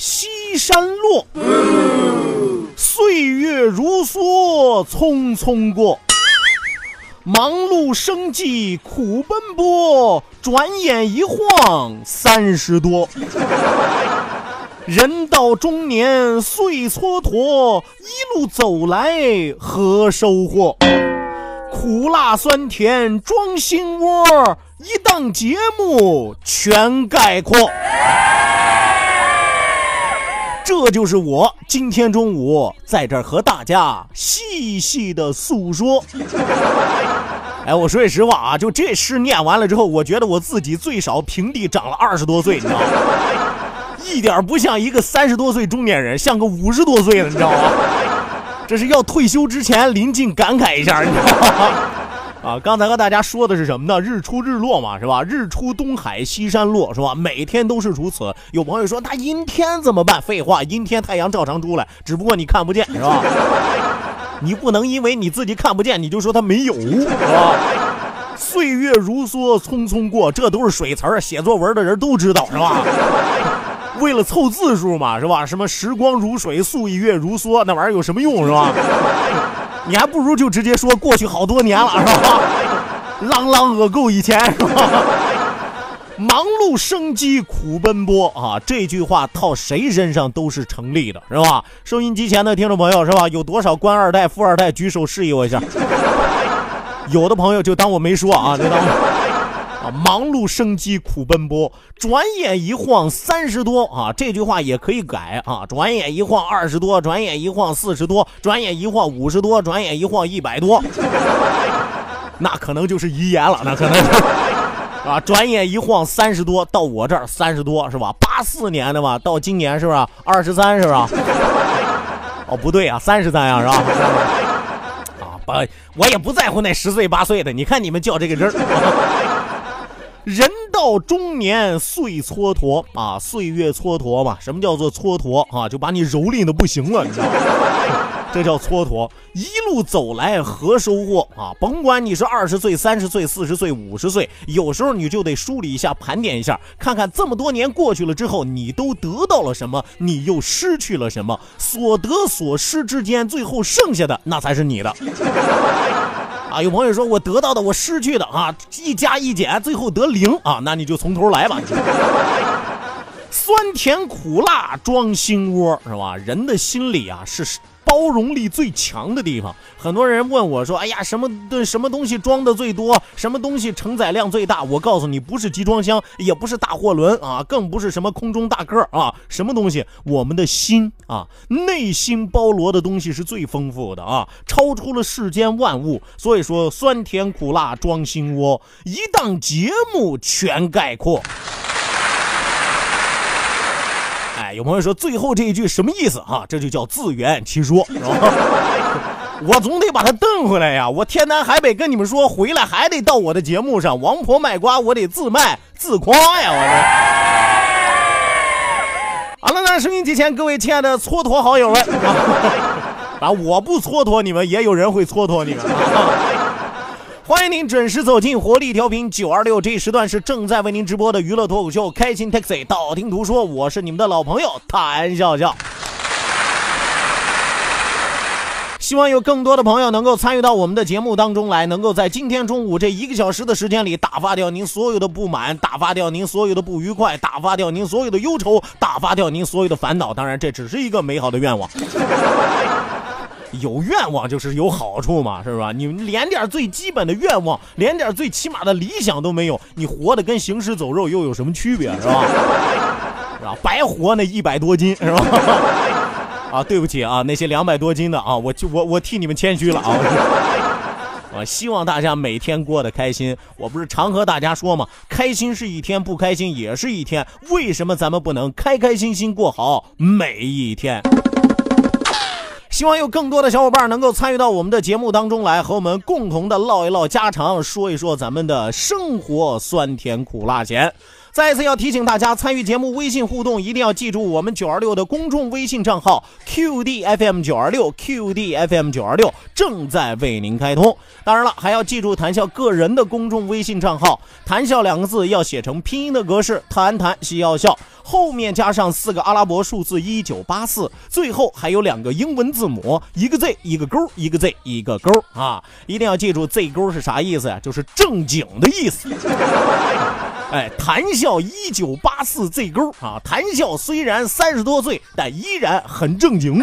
西山落，岁月如梭匆匆过。忙碌生计苦奔波，转眼一晃三十多。人到中年岁蹉跎，一路走来何收获？苦辣酸甜装心窝，一档节目全概括。这就是我今天中午在这儿和大家细细的诉说。哎，我说句实话啊，就这诗念完了之后，我觉得我自己最少平地长了二十多岁，你知道吗？一点不像一个三十多岁中年人，像个五十多岁的，你知道吗？这是要退休之前临近感慨一下，你知道吗？啊，刚才和大家说的是什么呢？日出日落嘛，是吧？日出东海西山落，是吧？每天都是如此。有朋友说那阴天怎么办？废话，阴天太阳照常出来，只不过你看不见，是吧？你不能因为你自己看不见，你就说它没有，是吧？岁月如梭，匆匆过，这都是水词儿，写作文的人都知道，是吧？为了凑字数嘛，是吧？什么时光如水，岁月如梭，那玩意儿有什么用，是吧？你还不如就直接说过去好多年了，是吧？朗朗恶够以前，是吧？忙碌生机苦奔波啊，这句话套谁身上都是成立的，是吧？收音机前的听众朋友，是吧？有多少官二代、富二代举手示意我一下？有的朋友就当我没说啊，就当啊，忙碌生机苦奔波，转眼一晃三十多啊，这句话也可以改啊，转眼一晃二十多，转眼一晃四十多，转眼一晃五十多，转眼一晃一百多，那可能就是遗言了，那可能是。啊，转眼一晃三十多，到我这儿三十多是吧？八四年的吧，到今年是不是二十三？是不是？哦，不对啊，三十三呀，是吧？啊，不，我也不在乎那十岁八岁的，你看你们较这个真儿。人到中年岁蹉跎啊，岁月蹉跎嘛。什么叫做蹉跎啊？就把你蹂躏的不行了，你知道吗？这叫蹉跎。一路走来何收获啊？甭管你是二十岁、三十岁、四十岁、五十岁，有时候你就得梳理一下、盘点一下，看看这么多年过去了之后，你都得到了什么，你又失去了什么？所得所失之间，最后剩下的那才是你的。啊，有朋友说我得到的，我失去的啊，一加一减，最后得零啊，那你就从头来吧。酸甜苦辣装心窝是吧？人的心里啊是包容力最强的地方。很多人问我说：“哎呀，什么的什么东西装的最多？什么东西承载量最大？”我告诉你，不是集装箱，也不是大货轮啊，更不是什么空中大客啊，什么东西？我们的心啊，内心包罗的东西是最丰富的啊，超出了世间万物。所以说，酸甜苦辣装心窝，一档节目全概括。有朋友说最后这一句什么意思啊？这就叫自圆其说，是吧？我总得把它瞪回来呀！我天南海北跟你们说，回来还得到我的节目上，王婆卖瓜，我得自卖自夸呀！我这。好了，那收音机前各位亲爱的蹉跎好友们，啊，我不蹉跎你们，也有人会蹉跎你们。欢迎您准时走进活力调频九二六，这一时段是正在为您直播的娱乐脱口秀《开心 Taxi》，道听途说，我是你们的老朋友谭笑笑。希望有更多的朋友能够参与到我们的节目当中来，能够在今天中午这一个小时的时间里，打发掉您所有的不满，打发掉您所有的不愉快，打发掉您所有的忧愁，打发掉您所有的烦恼。当然，这只是一个美好的愿望。有愿望就是有好处嘛，是吧？你连点最基本的愿望，连点最起码的理想都没有，你活的跟行尸走肉又有什么区别，是吧？是吧？白活那一百多斤，是吧？啊，对不起啊，那些两百多斤的啊，我就我我替你们谦虚了啊。我，希望大家每天过得开心。我不是常和大家说吗？开心是一天，不开心也是一天。为什么咱们不能开开心心过好每一天？希望有更多的小伙伴能够参与到我们的节目当中来，和我们共同的唠一唠家常，说一说咱们的生活酸甜苦辣咸。再次要提醒大家，参与节目微信互动，一定要记住我们九二六的公众微信账号 QDFM 九二六 QDFM 九二六正在为您开通。当然了，还要记住谈笑个人的公众微信账号，谈笑两个字要写成拼音的格式，谈谈需要笑，后面加上四个阿拉伯数字一九八四，最后还有两个英文字母，一个 Z 一个勾，一个 Z 一个勾啊！一定要记住 Z 勾是啥意思呀？就是正经的意思。哎，谈笑一九八四 Z 勾啊！谈笑虽然三十多岁，但依然很正经。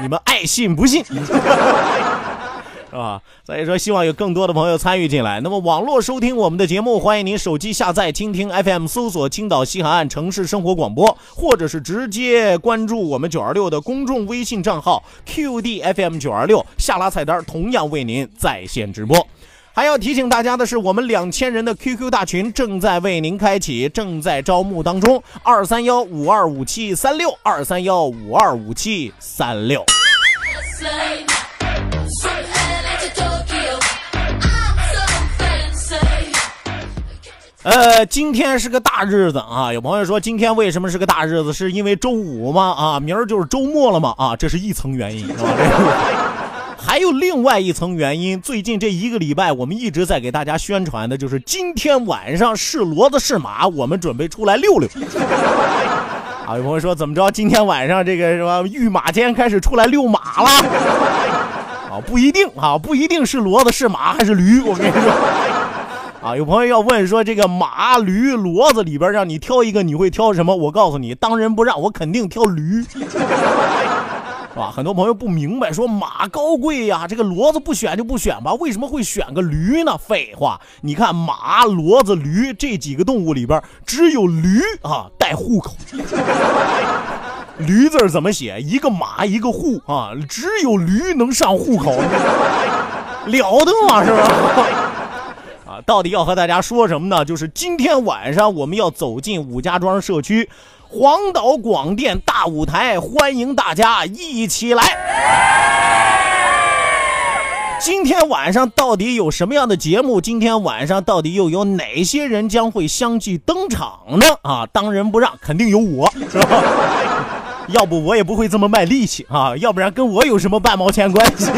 你们爱信不信？是吧？所以说，希望有更多的朋友参与进来。那么，网络收听我们的节目，欢迎您手机下载蜻蜓 FM，搜索青岛西海岸城市生活广播，或者是直接关注我们九二六的公众微信账号 QDFM 九二六，下拉菜单同样为您在线直播。还要提醒大家的是，我们两千人的 QQ 大群正在为您开启，正在招募当中。二三幺五二五七三六，二三幺五二五七三六。呃，今天是个大日子啊！有朋友说，今天为什么是个大日子？是因为周五吗？啊，明儿就是周末了吗？啊，这是一层原因，是吧？还有另外一层原因，最近这一个礼拜，我们一直在给大家宣传的，就是今天晚上是骡子是马，我们准备出来溜溜。啊，有朋友说，怎么着？今天晚上这个什么御马监开始出来遛马了？啊，不一定啊，不一定是骡子是马还是驴，我跟你说。啊，有朋友要问说，这个马、驴、骡子里边让你挑一个，你会挑什么？我告诉你，当仁不让，我肯定挑驴，是吧？很多朋友不明白，说马高贵呀，这个骡子不选就不选吧？为什么会选个驴呢？废话，你看马、骡子、驴这几个动物里边，只有驴啊带户口。驴字怎么写？一个马，一个户啊，只有驴能上户口，了得吗？是吧？啊到底要和大家说什么呢？就是今天晚上我们要走进武家庄社区黄岛广电大舞台，欢迎大家一起来。今天晚上到底有什么样的节目？今天晚上到底又有哪些人将会相继登场呢？啊，当仁不让，肯定有我，是吧？要不我也不会这么卖力气啊，要不然跟我有什么半毛钱关系？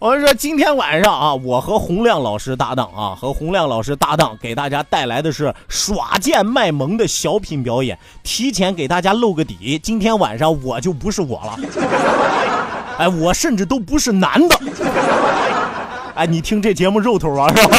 我说今天晚上啊，我和洪亮老师搭档啊，和洪亮老师搭档，给大家带来的是耍贱卖萌的小品表演。提前给大家露个底，今天晚上我就不是我了，哎，我甚至都不是男的。哎，你听这节目肉头啊，是吧？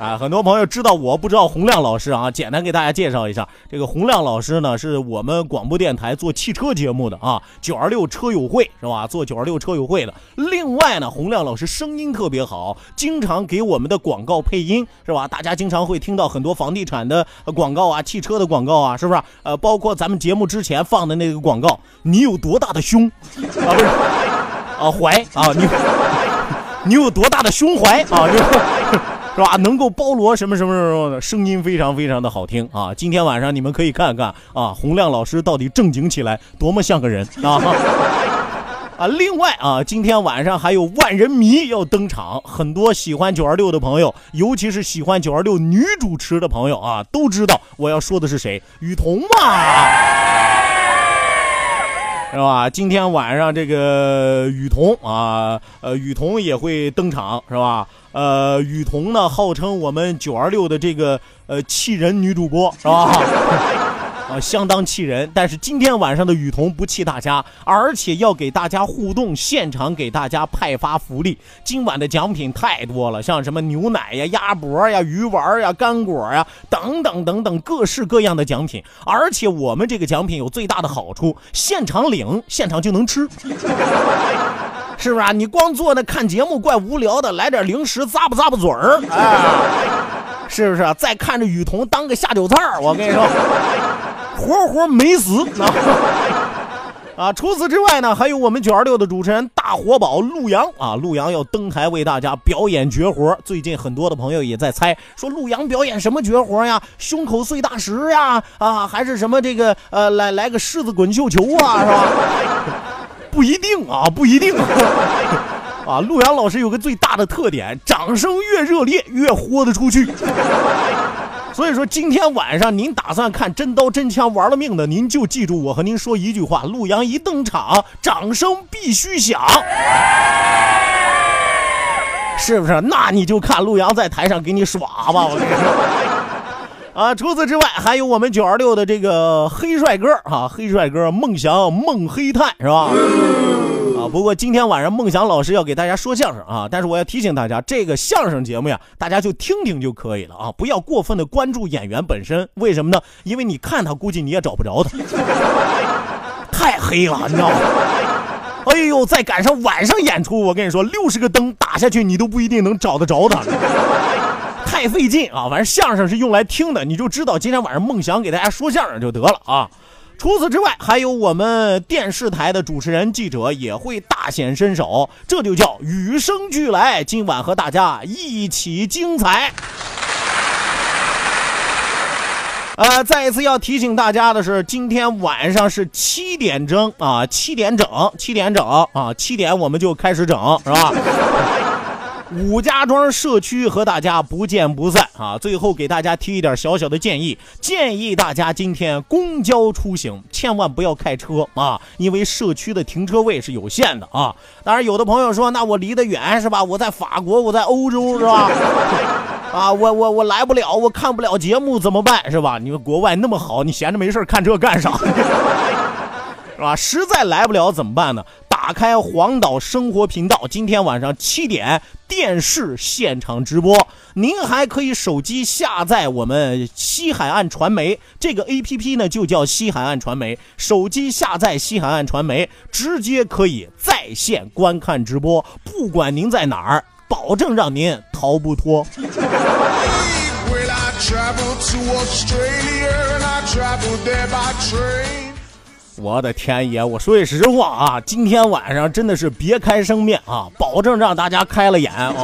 啊，很多朋友知道我不知道洪亮老师啊，简单给大家介绍一下，这个洪亮老师呢，是我们广播电台做汽车节目的啊，九二六车友会是吧？做九二六车友会的。另外呢，洪亮老师声音特别好，经常给我们的广告配音是吧？大家经常会听到很多房地产的广告啊，汽车的广告啊，是不是？呃，包括咱们节目之前放的那个广告，你有多大的胸啊？不是啊，怀啊，你你有多大的胸怀啊？就。是吧？能够包罗什么什么什么的，声音非常非常的好听啊！今天晚上你们可以看看啊，洪亮老师到底正经起来多么像个人啊！啊，另外啊，今天晚上还有万人迷要登场，很多喜欢九二六的朋友，尤其是喜欢九二六女主持的朋友啊，都知道我要说的是谁，雨桐嘛，是吧？今天晚上这个雨桐啊，呃，雨桐也会登场，是吧？呃，雨桐呢，号称我们九二六的这个呃气人女主播是吧？啊，相当气人。但是今天晚上的雨桐不气大家，而且要给大家互动，现场给大家派发福利。今晚的奖品太多了，像什么牛奶呀、鸭脖呀、鱼丸呀、干果呀等等等等各式各样的奖品。而且我们这个奖品有最大的好处，现场领，现场就能吃。是不是啊？你光坐那看节目怪无聊的，来点零食咂吧咂吧嘴儿，哎，是不是啊？再看着雨桐当个下酒菜儿，我跟你说，活活没死啊！啊，除此之外呢，还有我们九二六的主持人大活宝陆阳啊，陆阳要登台为大家表演绝活。最近很多的朋友也在猜，说陆阳表演什么绝活呀？胸口碎大石呀？啊，还是什么这个呃，来来个狮子滚绣球啊，是吧？不一定啊，不一定 啊！陆阳老师有个最大的特点，掌声越热烈越豁得出去。所以说，今天晚上您打算看真刀真枪玩了命的，您就记住我和您说一句话：陆阳一登场，掌声必须响，是不是？那你就看陆阳在台上给你耍吧，我跟你说。啊，除此之外，还有我们九二六的这个黑帅哥啊，黑帅哥孟祥孟黑炭是吧？啊，不过今天晚上孟祥老师要给大家说相声啊，但是我要提醒大家，这个相声节目呀，大家就听听就可以了啊，不要过分的关注演员本身。为什么呢？因为你看他，估计你也找不着他，太黑了，你知道吗？哎呦，再赶上晚上演出，我跟你说，六十个灯打下去，你都不一定能找得着他。太费劲啊！反正相声是用来听的，你就知道今天晚上梦想给大家说相声就得了啊。除此之外，还有我们电视台的主持人、记者也会大显身手，这就叫与生俱来。今晚和大家一起精彩。呃，再一次要提醒大家的是，今天晚上是七点钟啊，七点整，七点整啊，七点我们就开始整，是吧？武家庄社区和大家不见不散啊！最后给大家提一点小小的建议，建议大家今天公交出行千万不要开车啊，因为社区的停车位是有限的啊。当然，有的朋友说，那我离得远是吧？我在法国，我在欧洲是吧？啊，我我我来不了，我看不了节目怎么办是吧？你们国外那么好，你闲着没事看这干啥？是吧？实在来不了怎么办呢？打开黄岛生活频道，今天晚上七点电视现场直播。您还可以手机下载我们西海岸传媒这个 A P P 呢，就叫西海岸传媒。手机下载西海岸传媒，直接可以在线观看直播，不管您在哪儿，保证让您逃不脱。我的天爷！我说句实话啊，今天晚上真的是别开生面啊，保证让大家开了眼啊！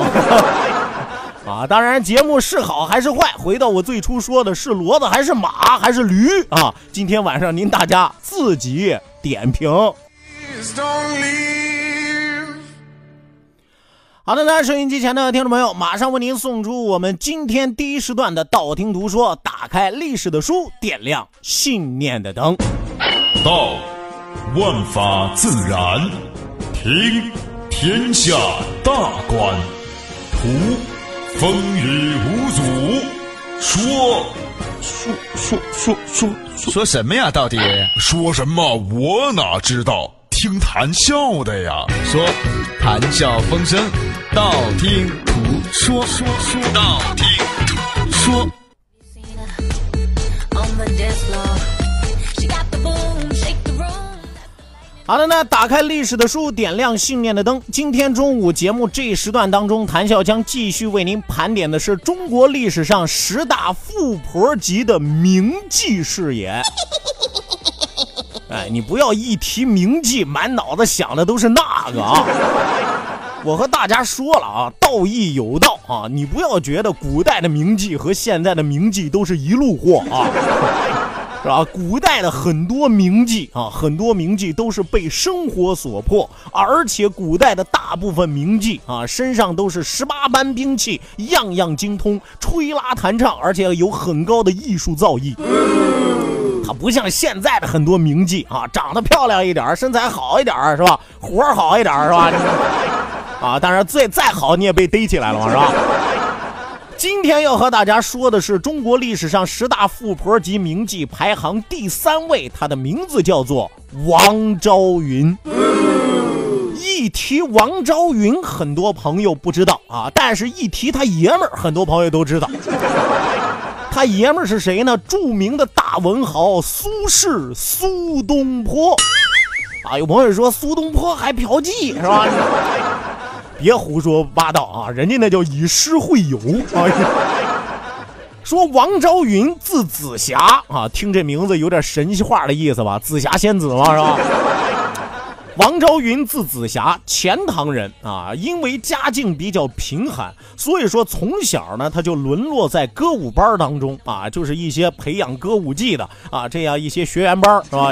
啊，当然节目是好还是坏，回到我最初说的是骡子还是马还是驴啊？今天晚上您大家自己点评。好的，那收音机前的听众朋友，马上为您送出我们今天第一时段的道听途说，打开历史的书，点亮信念的灯。道，万法自然；听，天下大观；图，风雨无阻；说，说说说说说什么呀？到底说什么？我哪知道？听谈笑的呀。说，谈笑风生，道听途说，说说道听途说。好的，那打开历史的书，点亮信念的灯。今天中午节目这一时段当中，谈笑将继续为您盘点的是中国历史上十大富婆级的名妓事业。哎，你不要一提名妓，满脑子想的都是那个啊！我和大家说了啊，道义有道啊，你不要觉得古代的名妓和现在的名妓都是一路货啊。是吧？古代的很多名妓啊，很多名妓都是被生活所迫，而且古代的大部分名妓啊，身上都是十八般兵器，样样精通，吹拉弹唱，而且有很高的艺术造诣。他不像现在的很多名妓啊，长得漂亮一点，身材好一点，是吧？活好一点，是吧？啊，当然最再好你也被逮起来了，是吧？今天要和大家说的是中国历史上十大富婆级名妓排行第三位，她的名字叫做王昭云。一提王昭云，很多朋友不知道啊，但是一提他爷们儿，很多朋友都知道。他爷们儿是谁呢？著名的大文豪苏轼，苏东坡。啊，有朋友说苏东坡还嫖妓是吧？别胡说八道啊，人家那叫以诗会友。哎呀，说王昭云字紫霞啊，听这名字有点神话的意思吧？紫霞仙子嘛是吧？王昭云字紫霞，钱塘人啊。因为家境比较贫寒，所以说从小呢他就沦落在歌舞班当中啊，就是一些培养歌舞技的啊这样一些学员班是吧？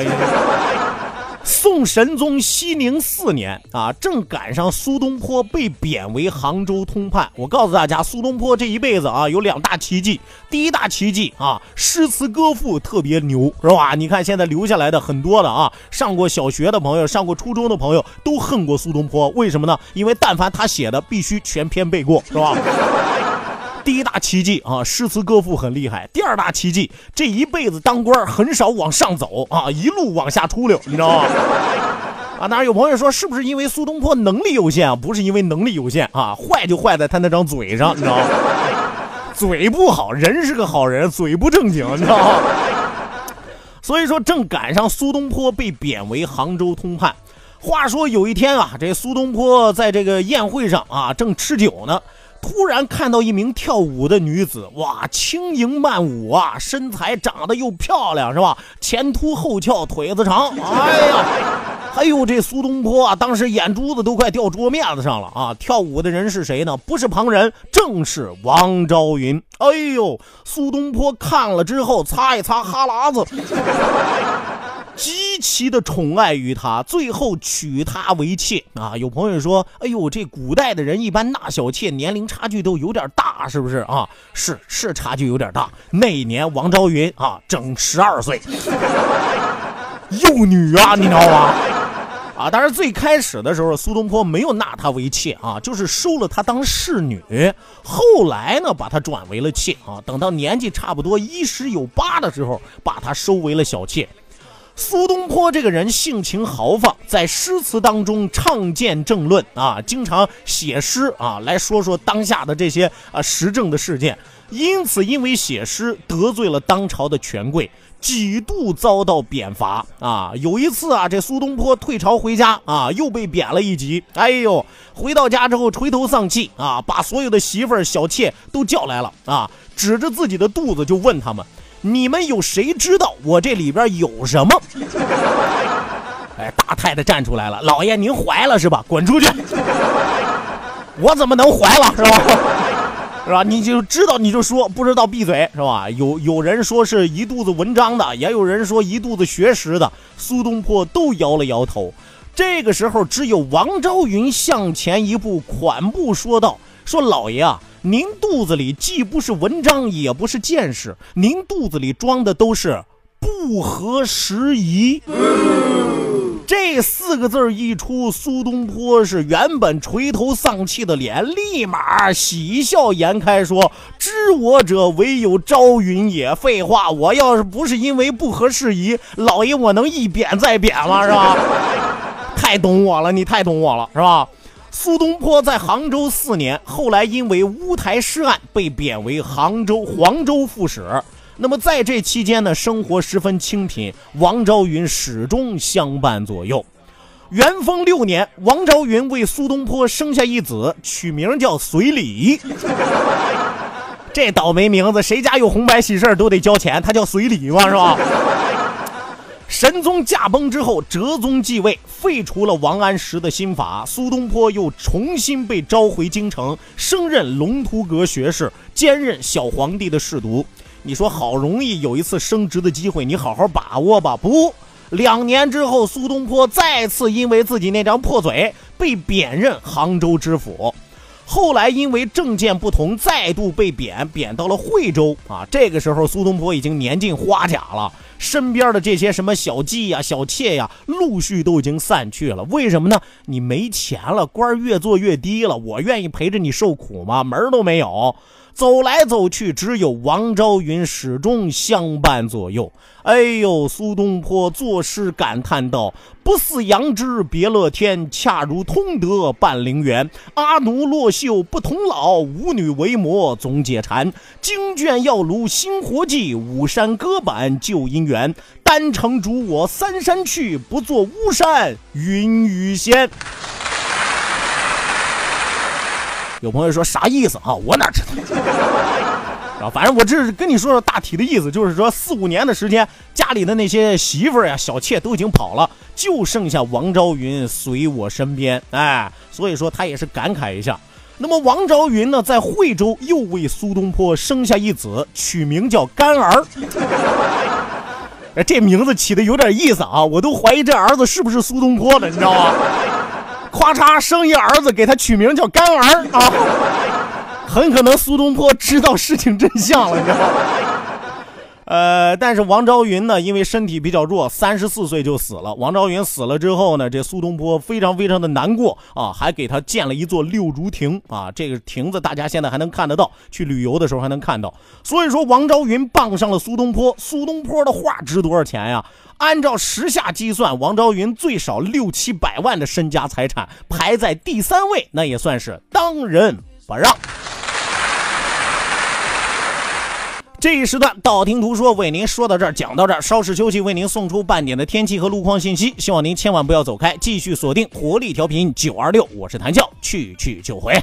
宋神宗熙宁四年啊，正赶上苏东坡被贬为杭州通判。我告诉大家，苏东坡这一辈子啊，有两大奇迹。第一大奇迹啊，诗词歌赋特别牛，是吧？你看现在留下来的很多的啊，上过小学的朋友，上过初中的朋友都恨过苏东坡，为什么呢？因为但凡他写的，必须全篇背过，是吧？第一大奇迹啊，诗词歌赋很厉害。第二大奇迹，这一辈子当官很少往上走啊，一路往下出溜，你知道吗？啊，当然有朋友说，是不是因为苏东坡能力有限啊？不是因为能力有限啊，坏就坏在他那张嘴上，你知道吗？嘴不好，人是个好人，嘴不正经，你知道吗？所以说，正赶上苏东坡被贬为杭州通判。话说有一天啊，这苏东坡在这个宴会上啊，正吃酒呢。突然看到一名跳舞的女子，哇，轻盈曼舞啊，身材长得又漂亮，是吧？前凸后翘，腿子长，哎呀，哎呦，这苏东坡啊，当时眼珠子都快掉桌面子上了啊！跳舞的人是谁呢？不是旁人，正是王昭云。哎呦，苏东坡看了之后，擦一擦哈喇子。极其的宠爱于她，最后娶她为妾啊！有朋友说：“哎呦，这古代的人一般纳小妾年龄差距都有点大，是不是啊？”是是，差距有点大。那一年王昭云啊，整十二岁，幼女啊，你知道吗？啊，当然最开始的时候，苏东坡没有纳她为妾啊，就是收了她当侍女。后来呢，把她转为了妾啊。等到年纪差不多一十有八的时候，把她收为了小妾。苏东坡这个人性情豪放，在诗词当中畅见政论啊，经常写诗啊来说说当下的这些啊时政的事件。因此，因为写诗得罪了当朝的权贵，几度遭到贬罚啊。有一次啊，这苏东坡退朝回家啊，又被贬了一级。哎呦，回到家之后垂头丧气啊，把所有的媳妇儿、小妾都叫来了啊，指着自己的肚子就问他们。你们有谁知道我这里边有什么？哎，大太太站出来了，老爷您怀了是吧？滚出去！我怎么能怀了是吧？是吧？你就知道你就说，不知道闭嘴是吧？有有人说是一肚子文章的，也有人说一肚子学识的，苏东坡都摇了摇头。这个时候，只有王昭云向前一步，款步说道：“说老爷啊。”您肚子里既不是文章，也不是见识，您肚子里装的都是不合时宜。这四个字一出，苏东坡是原本垂头丧气的脸，立马喜笑颜开，说：“知我者，唯有朝云也。”废话，我要是不是因为不合时宜，老爷我能一贬再贬吗？是吧？太懂我了，你太懂我了，是吧？苏东坡在杭州四年，后来因为乌台诗案被贬为杭州黄州副使。那么在这期间呢，生活十分清贫，王昭云始终相伴左右。元丰六年，王昭云为苏东坡生下一子，取名叫随礼。这倒霉名字，谁家有红白喜事都得交钱，他叫随礼嘛，是吧？神宗驾崩之后，哲宗继位，废除了王安石的新法，苏东坡又重新被召回京城，升任龙图阁学士，兼任小皇帝的侍读。你说好容易有一次升职的机会，你好好把握吧。不，两年之后，苏东坡再次因为自己那张破嘴被贬任杭州知府。后来因为政见不同，再度被贬，贬到了惠州啊。这个时候，苏东坡已经年近花甲了，身边的这些什么小妓呀、小妾呀，陆续都已经散去了。为什么呢？你没钱了，官越做越低了，我愿意陪着你受苦吗？门都没有。走来走去，只有王昭云始终相伴左右。哎呦，苏东坡作诗感叹道：“不似杨枝别乐天，恰如通德伴陵园。阿奴落袖不同老，舞女为魔总解馋。经卷要庐新活计，五山歌板旧姻缘。单程逐我三山去，不作巫山云雨仙。”有朋友说啥意思啊？我哪知道？啊，反正我这是跟你说说大体的意思，就是说四五年的时间，家里的那些媳妇儿呀、小妾都已经跑了，就剩下王昭云随我身边。哎，所以说他也是感慨一下。那么王昭云呢，在惠州又为苏东坡生下一子，取名叫干儿。这名字起的有点意思啊，我都怀疑这儿子是不是苏东坡的，你知道吗？咵嚓生一儿子，给他取名叫干儿啊。很可能苏东坡知道事情真相了，你知道吗？呃，但是王昭云呢，因为身体比较弱，三十四岁就死了。王昭云死了之后呢，这苏东坡非常非常的难过啊，还给他建了一座六竹亭啊。这个亭子大家现在还能看得到，去旅游的时候还能看到。所以说，王昭云傍上了苏东坡。苏东坡的画值多少钱呀？按照时下计算，王昭云最少六七百万的身家财产，排在第三位，那也算是当仁不让。这一时段道听途说为您说到这儿，讲到这儿，稍事休息，为您送出半点的天气和路况信息。希望您千万不要走开，继续锁定活力调频九二六，我是谭笑，去去就回。